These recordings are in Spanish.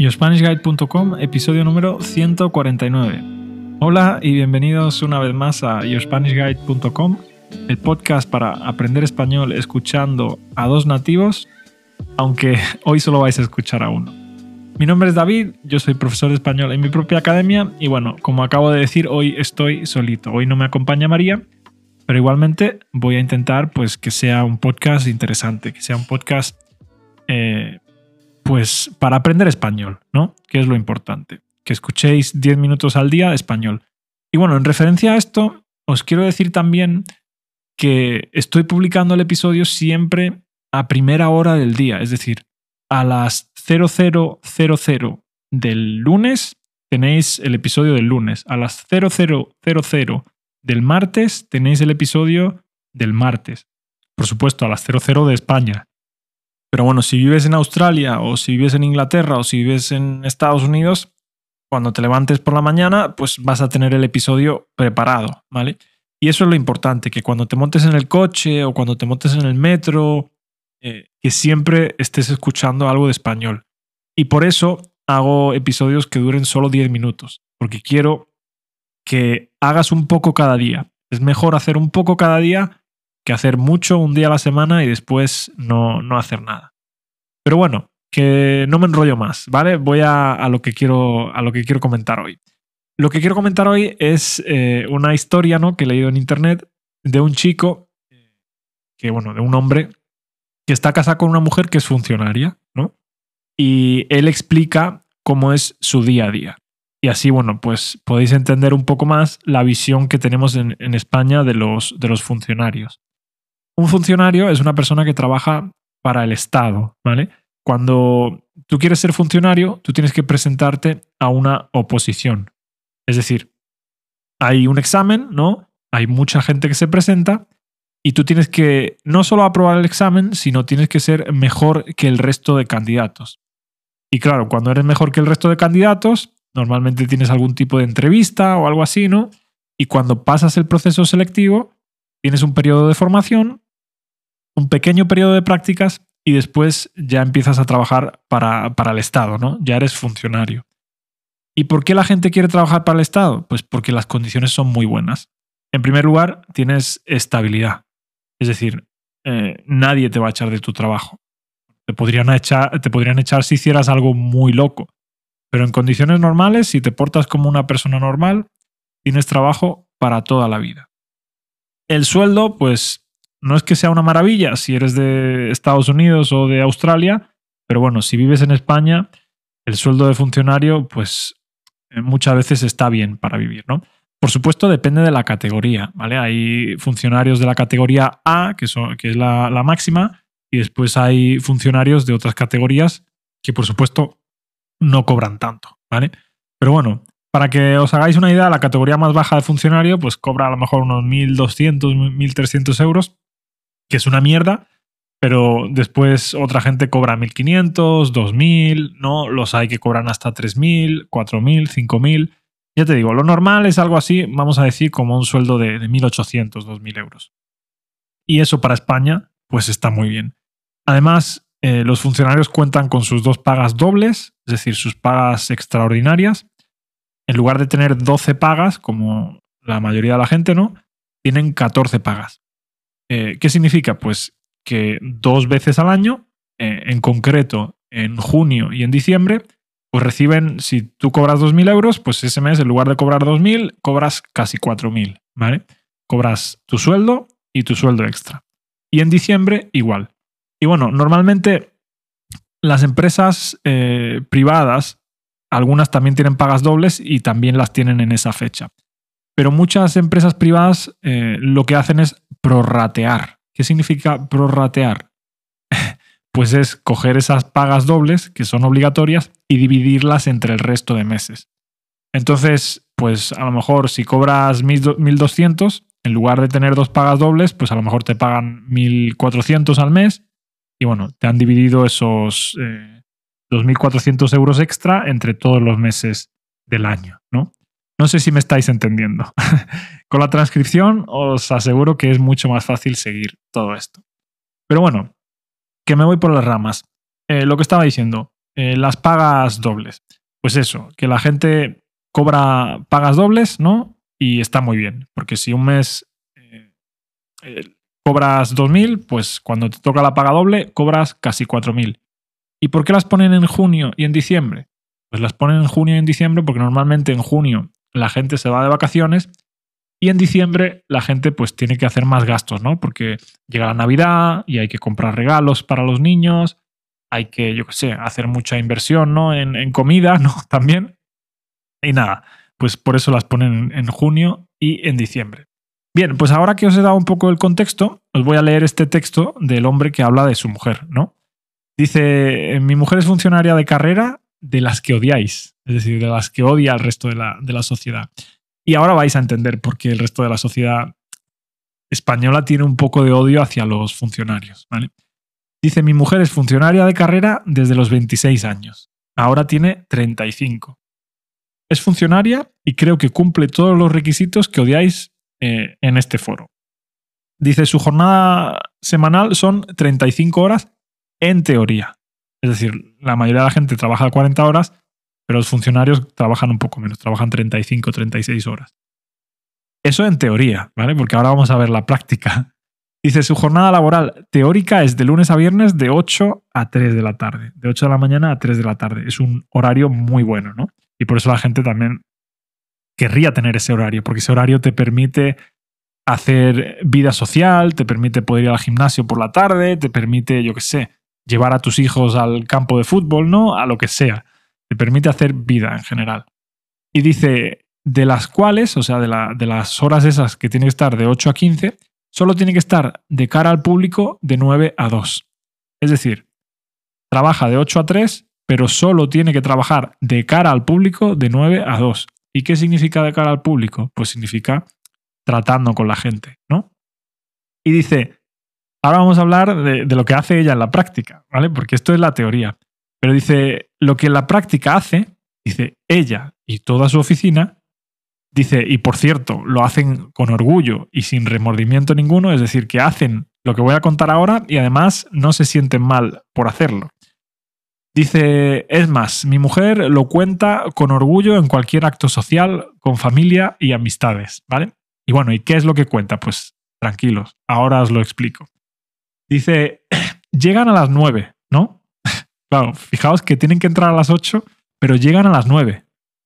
YoSpanishGuide.com, episodio número 149. Hola y bienvenidos una vez más a YoSpanishGuide.com, el podcast para aprender español escuchando a dos nativos, aunque hoy solo vais a escuchar a uno. Mi nombre es David, yo soy profesor de español en mi propia academia y bueno, como acabo de decir, hoy estoy solito. Hoy no me acompaña María, pero igualmente voy a intentar pues que sea un podcast interesante, que sea un podcast eh, pues para aprender español, ¿no? Que es lo importante, que escuchéis 10 minutos al día de español. Y bueno, en referencia a esto, os quiero decir también que estoy publicando el episodio siempre a primera hora del día, es decir, a las 0000 del lunes tenéis el episodio del lunes, a las 0000 del martes tenéis el episodio del martes. Por supuesto, a las 00 de España, pero bueno, si vives en Australia o si vives en Inglaterra o si vives en Estados Unidos, cuando te levantes por la mañana, pues vas a tener el episodio preparado, ¿vale? Y eso es lo importante, que cuando te montes en el coche o cuando te montes en el metro, eh, que siempre estés escuchando algo de español. Y por eso hago episodios que duren solo 10 minutos, porque quiero que hagas un poco cada día. Es mejor hacer un poco cada día que hacer mucho un día a la semana y después no, no hacer nada. Pero bueno, que no me enrollo más, ¿vale? Voy a, lo, que quiero, a lo que quiero comentar hoy. Lo que quiero comentar hoy es eh, una historia ¿no? que he leído en internet de un chico, que bueno, de un hombre que está casado con una mujer que es funcionaria, ¿no? Y él explica cómo es su día a día. Y así, bueno, pues podéis entender un poco más la visión que tenemos en, en España de los, de los funcionarios. Un funcionario es una persona que trabaja para el Estado, ¿vale? Cuando tú quieres ser funcionario, tú tienes que presentarte a una oposición. Es decir, hay un examen, ¿no? Hay mucha gente que se presenta y tú tienes que no solo aprobar el examen, sino tienes que ser mejor que el resto de candidatos. Y claro, cuando eres mejor que el resto de candidatos, normalmente tienes algún tipo de entrevista o algo así, ¿no? Y cuando pasas el proceso selectivo, tienes un periodo de formación un pequeño periodo de prácticas y después ya empiezas a trabajar para, para el Estado, ¿no? Ya eres funcionario. ¿Y por qué la gente quiere trabajar para el Estado? Pues porque las condiciones son muy buenas. En primer lugar, tienes estabilidad. Es decir, eh, nadie te va a echar de tu trabajo. Te podrían, echar, te podrían echar si hicieras algo muy loco. Pero en condiciones normales, si te portas como una persona normal, tienes trabajo para toda la vida. El sueldo, pues no es que sea una maravilla si eres de Estados Unidos o de Australia, pero bueno, si vives en España, el sueldo de funcionario, pues eh, muchas veces está bien para vivir, ¿no? Por supuesto, depende de la categoría, ¿vale? Hay funcionarios de la categoría A, que, son, que es la, la máxima, y después hay funcionarios de otras categorías que, por supuesto, no cobran tanto, ¿vale? Pero bueno, para que os hagáis una idea, la categoría más baja de funcionario, pues cobra a lo mejor unos 1.200, 1.300 euros que es una mierda, pero después otra gente cobra 1.500, 2.000, ¿no? Los hay que cobran hasta 3.000, 4.000, 5.000. Ya te digo, lo normal es algo así, vamos a decir, como un sueldo de, 1.800, 2.000 euros. Y eso para España, pues está muy bien. Además, eh, los funcionarios cuentan con sus dos pagas dobles, es decir, sus pagas extraordinarias. En lugar de tener 12 pagas, como la mayoría de la gente, ¿no? Tienen 14 pagas. Eh, ¿Qué significa? Pues que dos veces al año, eh, en concreto en junio y en diciembre, pues reciben, si tú cobras 2.000 euros, pues ese mes en lugar de cobrar 2.000, cobras casi 4.000, ¿vale? Cobras tu sueldo y tu sueldo extra. Y en diciembre igual. Y bueno, normalmente las empresas eh, privadas, algunas también tienen pagas dobles y también las tienen en esa fecha. Pero muchas empresas privadas lo que hacen es prorratear. ¿Qué significa prorratear? pues es coger esas pagas dobles, que son obligatorias, y dividirlas entre el resto de meses. Entonces, pues a lo mejor si cobras 1.200, en lugar de tener dos pagas dobles, pues a lo mejor te pagan 1.400 al mes y bueno, te han dividido esos 2.400 eh, euros extra entre todos los meses del año, ¿no? No sé si me estáis entendiendo. Con la transcripción os aseguro que es mucho más fácil seguir todo esto. Pero bueno, que me voy por las ramas. Eh, lo que estaba diciendo, eh, las pagas dobles. Pues eso, que la gente cobra pagas dobles, ¿no? Y está muy bien, porque si un mes eh, cobras 2.000, pues cuando te toca la paga doble, cobras casi 4.000. ¿Y por qué las ponen en junio y en diciembre? Pues las ponen en junio y en diciembre porque normalmente en junio la gente se va de vacaciones y en diciembre la gente pues tiene que hacer más gastos, ¿no? Porque llega la Navidad y hay que comprar regalos para los niños, hay que, yo qué sé, hacer mucha inversión, ¿no? En, comida, ¿no? También. Y nada, pues por eso las ponen en junio y en diciembre. Bien, pues ahora que os he dado un poco el contexto, os voy a leer este texto del hombre que habla de su mujer, ¿no? Dice, mi mujer es funcionaria de carrera de las que odiáis, es decir, de las que odia al resto de la, de la sociedad. Y ahora vais a entender por qué el resto de la sociedad española tiene un poco de odio hacia los funcionarios. Dice, mi mujer es funcionaria de carrera desde los 26 años. Ahora tiene 35. Es funcionaria y creo que cumple todos los requisitos que odiáis eh, en este foro. Dice, su jornada semanal son 35 horas en teoría. Es decir, la mayoría de la gente trabaja 40 horas, pero los funcionarios trabajan un poco menos, trabajan 35, 36 horas. Eso en teoría, ¿vale? Porque ahora vamos a ver la práctica. Dice, su jornada laboral teórica es de lunes a viernes de 8 a 3 de la tarde. De 8 de la mañana a 3 de la tarde. Es un horario muy bueno, ¿no? Y por eso la gente también querría tener ese horario, porque ese horario te permite hacer vida social, te permite poder ir al gimnasio por la tarde, te permite, yo qué sé, llevar a tus hijos al campo de fútbol, ¿no? A lo que sea. Te permite hacer vida en general. Y dice, de las cuales, o sea, de, las horas esas que tiene que estar de 8 a 15, solo tiene que estar de cara al público de 9 a 2. Es decir, trabaja de 8 a 3, pero solo tiene que trabajar de cara al público de 9 a 2. ¿Y qué significa de cara al público? Pues significa tratando con la gente, ¿no? Y dice, Ahora vamos a hablar de, lo que hace ella en la práctica, ¿vale? Porque esto es la teoría. Pero dice, lo que la práctica hace, dice, ella y toda su oficina, dice, y por cierto, lo hacen con orgullo y sin remordimiento ninguno, es decir, que hacen lo que voy a contar ahora y además no se sienten mal por hacerlo. Dice, es más, mi mujer lo cuenta con orgullo en cualquier acto social, con familia y amistades, ¿vale? Y bueno, ¿y qué es lo que cuenta? Pues tranquilos, ahora os lo explico. Dice, llegan a las 9, ¿no? claro, fijaos que tienen que entrar a las 8, pero llegan a las 9.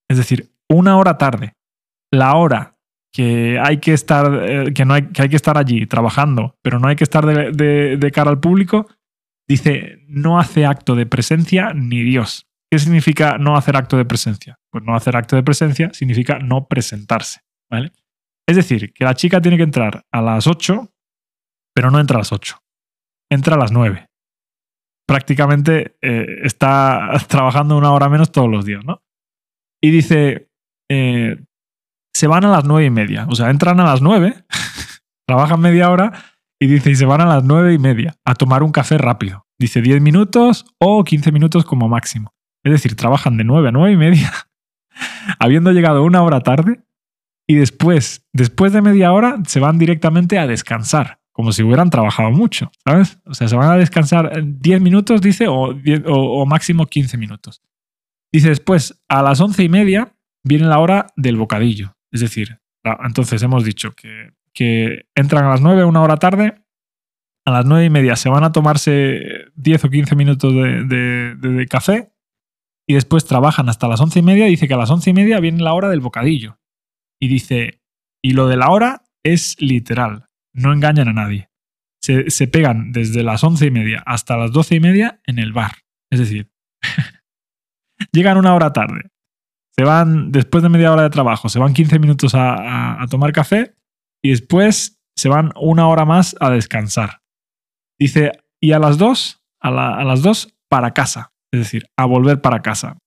Es decir, una hora tarde. La hora que hay que estar, eh, que no hay, que hay que estar allí trabajando, pero no hay que estar de, cara al público, dice, no hace acto de presencia ni Dios. ¿Qué significa no hacer acto de presencia? Pues no hacer acto de presencia significa no presentarse, ¿vale? Es decir, que la chica tiene que entrar a las 8, pero no entra a las 8 entra a las 9. Prácticamente eh, está trabajando una hora menos todos los días, ¿no? Y dice, eh, se van a las nueve y media. O sea, entran a las 9, trabajan media hora y dice, y se van a las nueve y media a tomar un café rápido. Dice 10 minutos o 15 minutos como máximo. Es decir, trabajan de 9 a 9 y media, habiendo llegado una hora tarde, y después, después de media hora, se van directamente a descansar como si hubieran trabajado mucho, ¿sabes? O sea, se van a descansar 10 minutos, dice, o, o, máximo 15 minutos. Dice después, a las once y media viene la hora del bocadillo. Es decir, entonces hemos dicho que, que entran a las 9, una hora tarde, a las nueve y media se van a tomarse 10 o 15 minutos de, de, café y después trabajan hasta las once y media. Dice que a las once y media viene la hora del bocadillo. Y dice, y lo de la hora es literal no engañan a nadie. Se, pegan desde las once y media hasta las doce y media en el bar. Es decir, llegan una hora tarde, se van, después de media hora de trabajo, se van 15 minutos a, tomar café y después se van una hora más a descansar. Dice, y a las dos, a, las dos, para casa. Es decir, a volver para casa.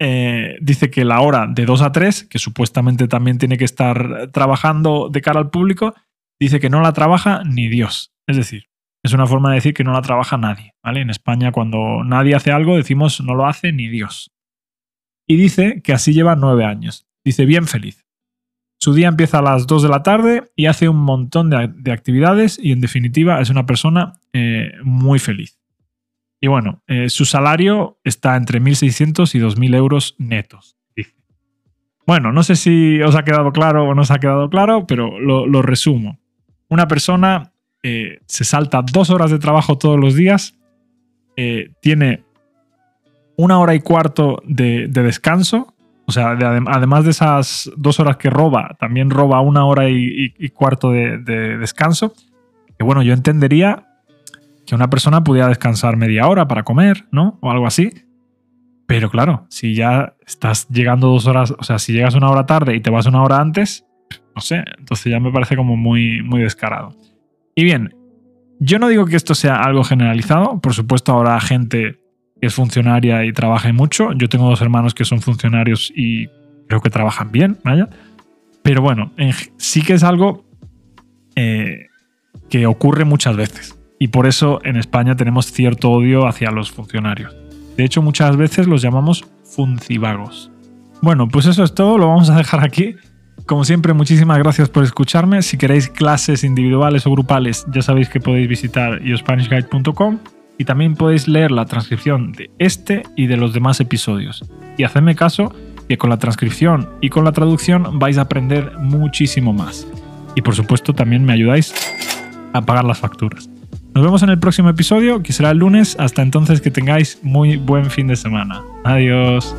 Eh, dice que la hora de 2 a 3, que supuestamente también tiene que estar trabajando de cara al público, dice que no la trabaja ni Dios. Es decir, es una forma de decir que no la trabaja nadie. ¿vale? En España, cuando nadie hace algo, decimos no lo hace ni Dios. Y dice que así lleva nueve años. Dice bien feliz. Su día empieza a las 2 de la tarde y hace un montón de, actividades y en definitiva es una persona eh, muy feliz. Y bueno, eh, su salario está entre 1.600 y 2.000 euros netos. Bueno, no sé si os ha quedado claro o no os ha quedado claro, pero lo, resumo. Una persona eh, se salta dos horas de trabajo todos los días, eh, tiene una hora y cuarto de, descanso, o sea, además de esas dos horas que roba, también roba una hora y, cuarto de, de, descanso. Que bueno, yo entendería que una persona pudiera descansar media hora para comer, ¿no? O algo así. Pero claro, si ya estás llegando dos horas, o sea, si llegas una hora tarde y te vas una hora antes, no sé, entonces ya me parece como muy, muy descarado. Y bien, yo no digo que esto sea algo generalizado, por supuesto habrá gente que es funcionaria y trabaja mucho, yo tengo dos hermanos que son funcionarios y creo que trabajan bien, vaya, pero bueno, sí que es algo eh, que ocurre muchas veces y por eso en España tenemos cierto odio hacia los funcionarios. De hecho, muchas veces los llamamos funcivagos. Bueno, pues eso es todo, lo vamos a dejar aquí. Como siempre, muchísimas gracias por escucharme. Si queréis clases individuales o grupales, ya sabéis que podéis visitar yoSpanishGuide.com y también podéis leer la transcripción de este y de los demás episodios. Y hacedme caso que con la transcripción y con la traducción vais a aprender muchísimo más. Y por supuesto también me ayudáis a pagar las facturas. Nos vemos en el próximo episodio, que será el lunes. Hasta entonces que tengáis muy buen fin de semana. Adiós.